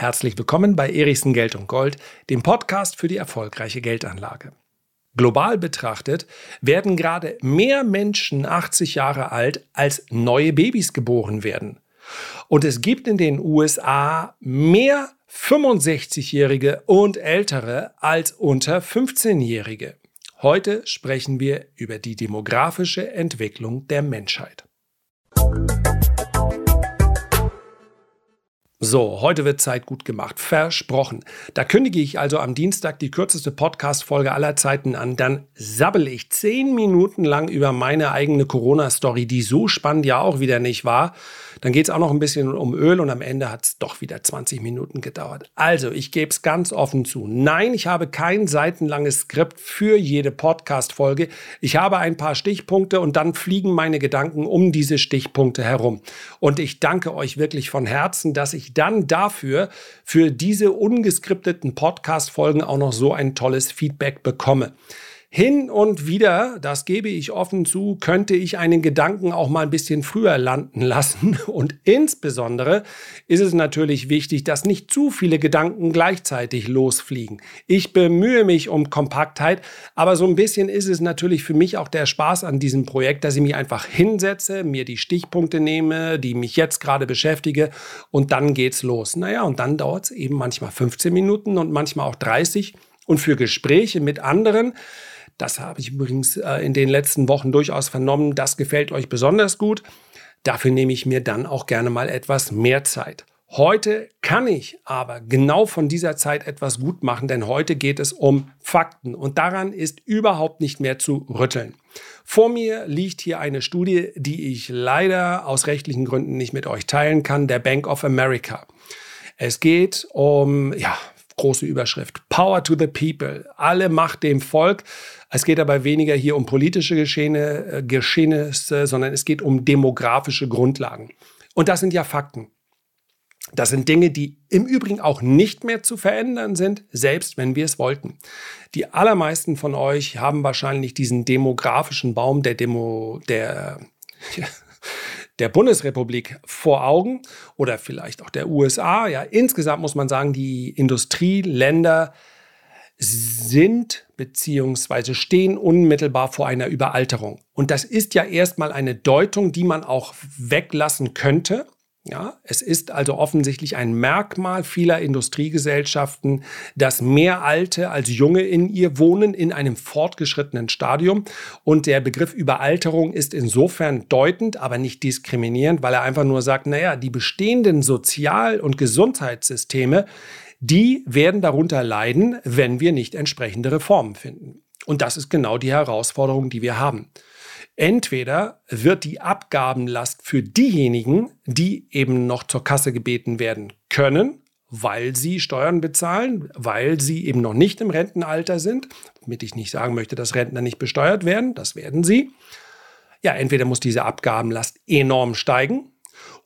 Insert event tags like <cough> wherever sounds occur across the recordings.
Herzlich willkommen bei Erichsen Geld und Gold, dem Podcast für die erfolgreiche Geldanlage. Global betrachtet werden gerade mehr Menschen 80 Jahre alt, als neue Babys geboren werden. Und es gibt in den USA mehr 65-Jährige und ältere als unter 15-Jährige. Heute sprechen wir über die demografische Entwicklung der Menschheit. So, heute wird Zeit gut gemacht. Versprochen. Da kündige ich also am Dienstag die kürzeste Podcast-Folge aller Zeiten an. Dann sabbel ich zehn Minuten lang über meine eigene Corona-Story, die so spannend ja auch wieder nicht war. Dann geht es auch noch ein bisschen um Öl und am Ende hat es doch wieder 20 Minuten gedauert. Also, ich gebe es ganz offen zu. Nein, ich habe kein seitenlanges Skript für jede Podcast-Folge. Ich habe ein paar Stichpunkte und dann fliegen meine Gedanken um diese Stichpunkte herum. Und ich danke euch wirklich von Herzen, dass ich dann dafür, für diese ungeskripteten Podcast-Folgen auch noch so ein tolles Feedback bekomme. Hin und wieder, das gebe ich offen zu, könnte ich einen Gedanken auch mal ein bisschen früher landen lassen. <laughs> Und insbesondere ist es natürlich wichtig, dass nicht zu viele Gedanken gleichzeitig losfliegen. Ich bemühe mich um Kompaktheit, aber so ein bisschen ist es natürlich für mich auch der Spaß an diesem Projekt, dass ich mich einfach hinsetze, mir die Stichpunkte nehme, die mich jetzt gerade beschäftige und dann geht's los. Naja, und dann dauert es eben manchmal 15 Minuten und manchmal auch 30. Und für Gespräche mit anderen das habe ich übrigens äh, in den letzten Wochen durchaus vernommen. Das gefällt euch besonders gut. Dafür nehme ich mir dann auch gerne mal etwas mehr Zeit. Heute kann ich aber genau von dieser Zeit etwas gut machen, denn heute geht es um Fakten und daran ist überhaupt nicht mehr zu rütteln. Vor mir liegt hier eine Studie, die ich leider aus rechtlichen Gründen nicht mit euch teilen kann, der Bank of America. Es geht um, ja, große Überschrift, Power to the People, alle Macht dem Volk. Es geht dabei weniger hier um politische Geschehne, äh, Geschehnisse, sondern es geht um demografische Grundlagen. Und das sind ja Fakten. Das sind Dinge, die im Übrigen auch nicht mehr zu verändern sind, selbst wenn wir es wollten. Die allermeisten von euch haben wahrscheinlich diesen demografischen Baum der Demo, der, <laughs> der Bundesrepublik vor Augen oder vielleicht auch der USA. Ja, insgesamt muss man sagen, die Industrieländer sind bzw. stehen unmittelbar vor einer Überalterung. Und das ist ja erstmal eine Deutung, die man auch weglassen könnte. Ja, es ist also offensichtlich ein Merkmal vieler Industriegesellschaften, dass mehr Alte als Junge in ihr wohnen in einem fortgeschrittenen Stadium. Und der Begriff Überalterung ist insofern deutend, aber nicht diskriminierend, weil er einfach nur sagt, naja, die bestehenden Sozial- und Gesundheitssysteme, die werden darunter leiden, wenn wir nicht entsprechende Reformen finden. Und das ist genau die Herausforderung, die wir haben. Entweder wird die Abgabenlast für diejenigen, die eben noch zur Kasse gebeten werden können, weil sie Steuern bezahlen, weil sie eben noch nicht im Rentenalter sind, damit ich nicht sagen möchte, dass Rentner nicht besteuert werden, das werden sie. Ja, entweder muss diese Abgabenlast enorm steigen,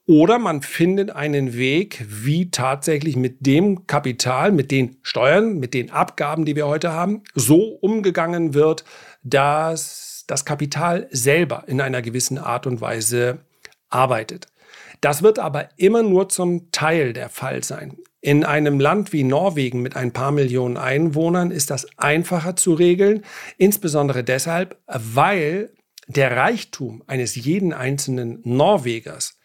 oder man findet einen Weg, wie tatsächlich mit dem Kapital, mit den Steuern, mit den Abgaben, die wir heute haben, so umgegangen wird, dass das Kapital selber in einer gewissen Art und Weise arbeitet. Das wird aber immer nur zum Teil der Fall sein. In einem Land wie Norwegen mit ein paar Millionen Einwohnern ist das einfacher zu regeln, insbesondere deshalb, weil der Reichtum eines jeden einzelnen Norwegers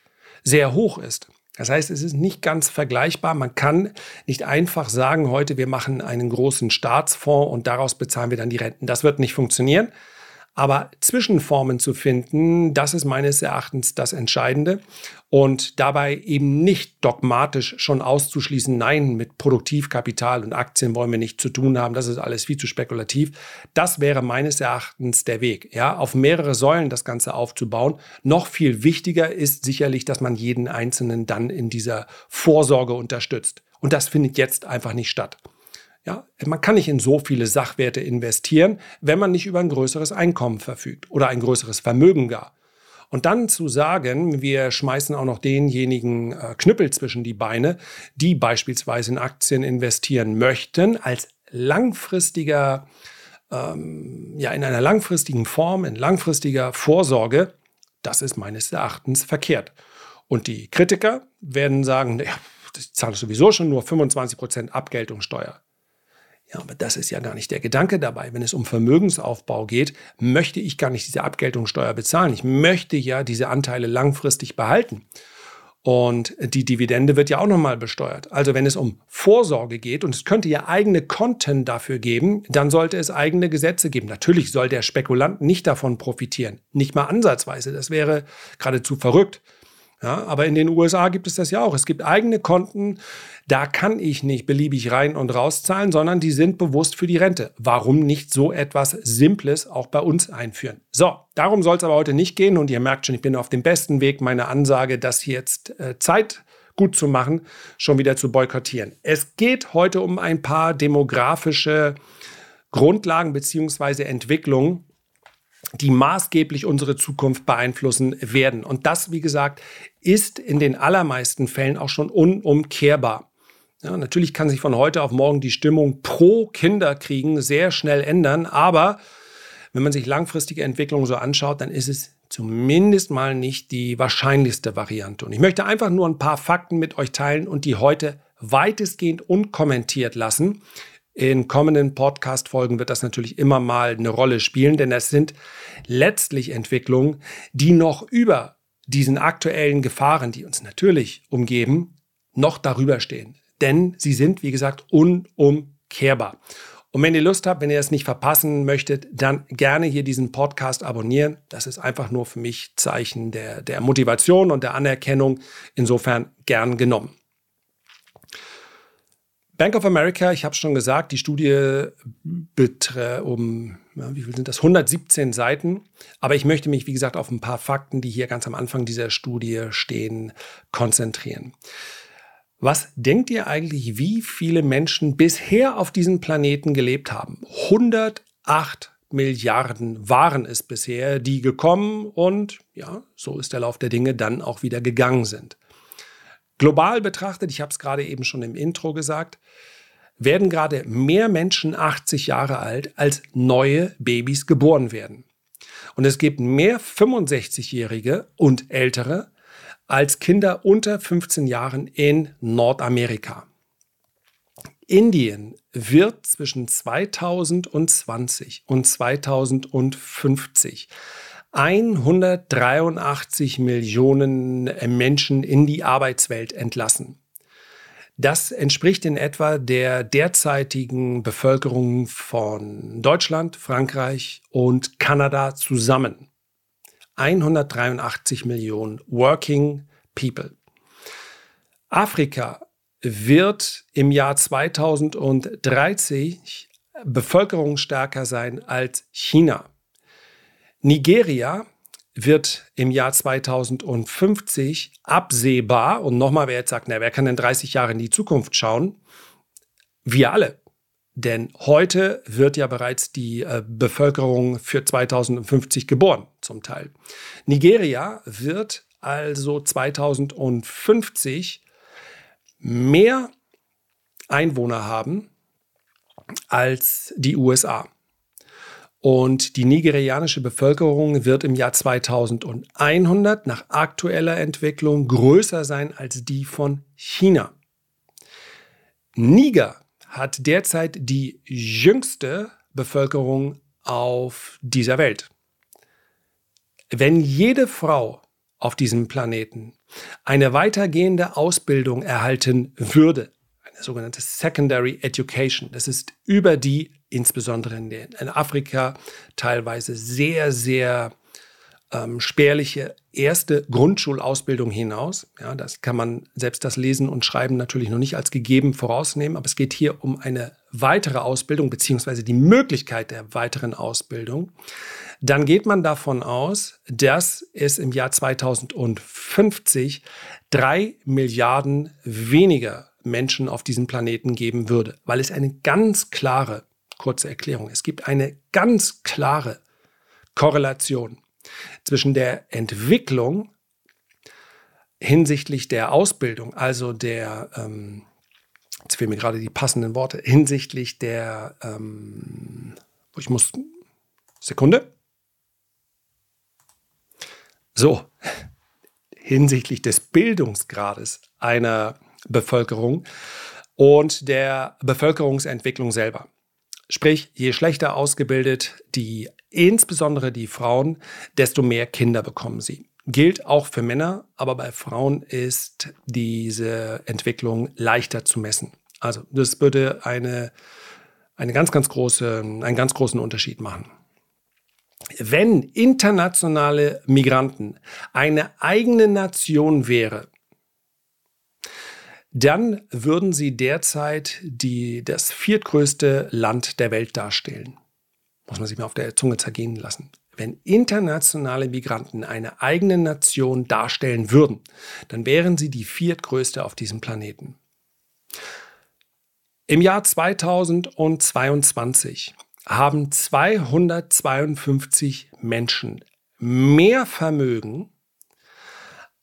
sehr hoch ist. Das heißt, es ist nicht ganz vergleichbar. Man kann nicht einfach sagen, heute wir machen einen großen Staatsfonds und daraus bezahlen wir dann die Renten. Das wird nicht funktionieren. Aber Zwischenformen zu finden, das ist meines Erachtens das Entscheidende. Und dabei eben nicht dogmatisch schon auszuschließen, nein, mit Produktivkapital und Aktien wollen wir nicht zu tun haben, das ist alles viel zu spekulativ. Das wäre meines Erachtens der Weg, ja, auf mehrere Säulen das Ganze aufzubauen. Noch viel wichtiger ist sicherlich, dass man jeden Einzelnen dann in dieser Vorsorge unterstützt. Und das findet jetzt einfach nicht statt. Ja, man kann nicht in so viele Sachwerte investieren, wenn man nicht über ein größeres Einkommen verfügt oder ein größeres Vermögen gar. Und dann zu sagen, wir schmeißen auch noch denjenigen äh, Knüppel zwischen die Beine, die beispielsweise in Aktien investieren möchten, als langfristiger, ähm, ja, in einer langfristigen Form, in langfristiger Vorsorge, das ist meines Erachtens verkehrt. Und die Kritiker werden sagen, ja, ich zahle sowieso schon nur 25% Abgeltungssteuer. Ja, aber das ist ja gar nicht der Gedanke dabei. Wenn es um Vermögensaufbau geht, möchte ich gar nicht diese Abgeltungssteuer bezahlen. Ich möchte ja diese Anteile langfristig behalten. Und die Dividende wird ja auch nochmal besteuert. Also wenn es um Vorsorge geht und es könnte ja eigene Konten dafür geben, dann sollte es eigene Gesetze geben. Natürlich soll der Spekulant nicht davon profitieren. Nicht mal ansatzweise. Das wäre geradezu verrückt. Ja, aber in den USA gibt es das ja auch. Es gibt eigene Konten, da kann ich nicht beliebig rein und raus zahlen, sondern die sind bewusst für die Rente. Warum nicht so etwas Simples auch bei uns einführen? So, darum soll es aber heute nicht gehen und ihr merkt schon, ich bin auf dem besten Weg, meine Ansage, das jetzt äh, Zeit gut zu machen, schon wieder zu boykottieren. Es geht heute um ein paar demografische Grundlagen bzw. Entwicklungen, die maßgeblich unsere Zukunft beeinflussen werden. Und das, wie gesagt, ist in den allermeisten Fällen auch schon unumkehrbar. Ja, natürlich kann sich von heute auf morgen die Stimmung pro Kinderkriegen sehr schnell ändern, aber wenn man sich langfristige Entwicklungen so anschaut, dann ist es zumindest mal nicht die wahrscheinlichste Variante. Und ich möchte einfach nur ein paar Fakten mit euch teilen und die heute weitestgehend unkommentiert lassen. In kommenden Podcast-Folgen wird das natürlich immer mal eine Rolle spielen, denn es sind letztlich Entwicklungen, die noch über diesen aktuellen Gefahren, die uns natürlich umgeben, noch darüber stehen. Denn sie sind, wie gesagt, unumkehrbar. Und wenn ihr Lust habt, wenn ihr es nicht verpassen möchtet, dann gerne hier diesen Podcast abonnieren. Das ist einfach nur für mich Zeichen der, der Motivation und der Anerkennung. Insofern gern genommen. Bank of America, ich habe schon gesagt, die Studie betrifft um, ja, wie viel sind das? 117 Seiten. Aber ich möchte mich, wie gesagt, auf ein paar Fakten, die hier ganz am Anfang dieser Studie stehen, konzentrieren. Was denkt ihr eigentlich, wie viele Menschen bisher auf diesem Planeten gelebt haben? 108 Milliarden waren es bisher, die gekommen und ja, so ist der Lauf der Dinge dann auch wieder gegangen sind. Global betrachtet, ich habe es gerade eben schon im Intro gesagt, werden gerade mehr Menschen 80 Jahre alt, als neue Babys geboren werden. Und es gibt mehr 65-Jährige und ältere als Kinder unter 15 Jahren in Nordamerika. Indien wird zwischen 2020 und 2050 183 Millionen Menschen in die Arbeitswelt entlassen. Das entspricht in etwa der derzeitigen Bevölkerung von Deutschland, Frankreich und Kanada zusammen. 183 Millionen Working People. Afrika wird im Jahr 2030 bevölkerungsstärker sein als China. Nigeria wird im Jahr 2050 absehbar, und nochmal, wer jetzt sagt, na, wer kann denn 30 Jahre in die Zukunft schauen? Wir alle. Denn heute wird ja bereits die äh, Bevölkerung für 2050 geboren, zum Teil. Nigeria wird also 2050 mehr Einwohner haben als die USA. Und die nigerianische Bevölkerung wird im Jahr 2100 nach aktueller Entwicklung größer sein als die von China. Niger hat derzeit die jüngste Bevölkerung auf dieser Welt. Wenn jede Frau auf diesem Planeten eine weitergehende Ausbildung erhalten würde, sogenannte Secondary Education, das ist über die insbesondere in, den, in Afrika teilweise sehr, sehr ähm, spärliche erste Grundschulausbildung hinaus. Ja, das kann man selbst das Lesen und Schreiben natürlich noch nicht als gegeben vorausnehmen, aber es geht hier um eine weitere Ausbildung beziehungsweise die Möglichkeit der weiteren Ausbildung. Dann geht man davon aus, dass es im Jahr 2050 drei Milliarden weniger Menschen auf diesem Planeten geben würde, weil es eine ganz klare Kurze Erklärung. Es gibt eine ganz klare Korrelation zwischen der Entwicklung hinsichtlich der Ausbildung, also der, ähm, jetzt fehlen mir gerade die passenden Worte, hinsichtlich der, ähm, ich muss, Sekunde. So, hinsichtlich des Bildungsgrades einer Bevölkerung und der Bevölkerungsentwicklung selber. Sprich, je schlechter ausgebildet die, insbesondere die Frauen, desto mehr Kinder bekommen sie. Gilt auch für Männer, aber bei Frauen ist diese Entwicklung leichter zu messen. Also das würde eine, eine ganz, ganz große, einen ganz großen Unterschied machen. Wenn internationale Migranten eine eigene Nation wäre, dann würden sie derzeit die, das viertgrößte Land der Welt darstellen. Muss man sich mal auf der Zunge zergehen lassen. Wenn internationale Migranten eine eigene Nation darstellen würden, dann wären sie die viertgrößte auf diesem Planeten. Im Jahr 2022 haben 252 Menschen mehr Vermögen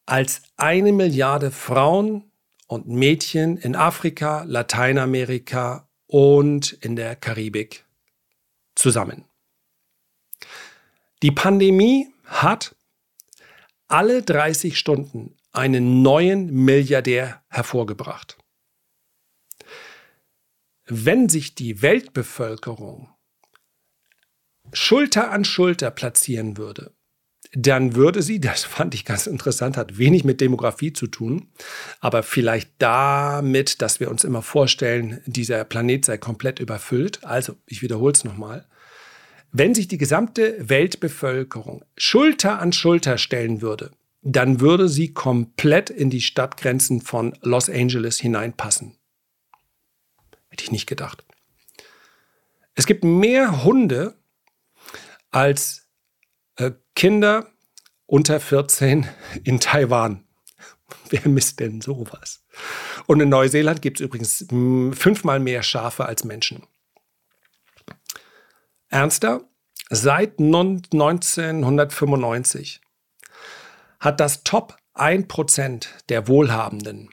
als eine Milliarde Frauen und Mädchen in Afrika, Lateinamerika und in der Karibik zusammen. Die Pandemie hat alle 30 Stunden einen neuen Milliardär hervorgebracht. Wenn sich die Weltbevölkerung Schulter an Schulter platzieren würde, dann würde sie, das fand ich ganz interessant, hat wenig mit Demografie zu tun, aber vielleicht damit, dass wir uns immer vorstellen, dieser Planet sei komplett überfüllt. Also, ich wiederhole es nochmal. Wenn sich die gesamte Weltbevölkerung Schulter an Schulter stellen würde, dann würde sie komplett in die Stadtgrenzen von Los Angeles hineinpassen. Hätte ich nicht gedacht. Es gibt mehr Hunde als Kinder unter 14 in Taiwan. <laughs> Wer misst denn sowas? Und in Neuseeland gibt es übrigens hm, fünfmal mehr Schafe als Menschen. Ernster, seit 1995 hat das Top 1% der Wohlhabenden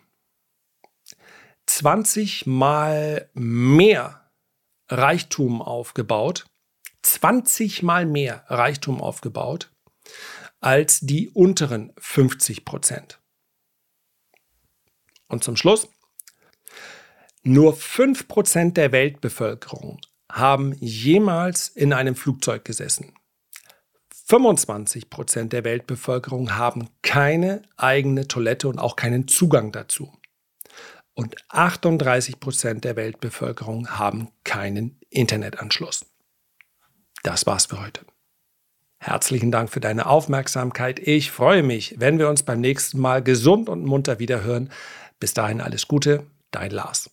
20 mal mehr Reichtum aufgebaut 20 mal mehr Reichtum aufgebaut als die unteren 50 Prozent. Und zum Schluss, nur 5 Prozent der Weltbevölkerung haben jemals in einem Flugzeug gesessen. 25 Prozent der Weltbevölkerung haben keine eigene Toilette und auch keinen Zugang dazu. Und 38 Prozent der Weltbevölkerung haben keinen Internetanschluss. Das war's für heute. Herzlichen Dank für deine Aufmerksamkeit. Ich freue mich, wenn wir uns beim nächsten Mal gesund und munter wiederhören. Bis dahin alles Gute, dein Lars.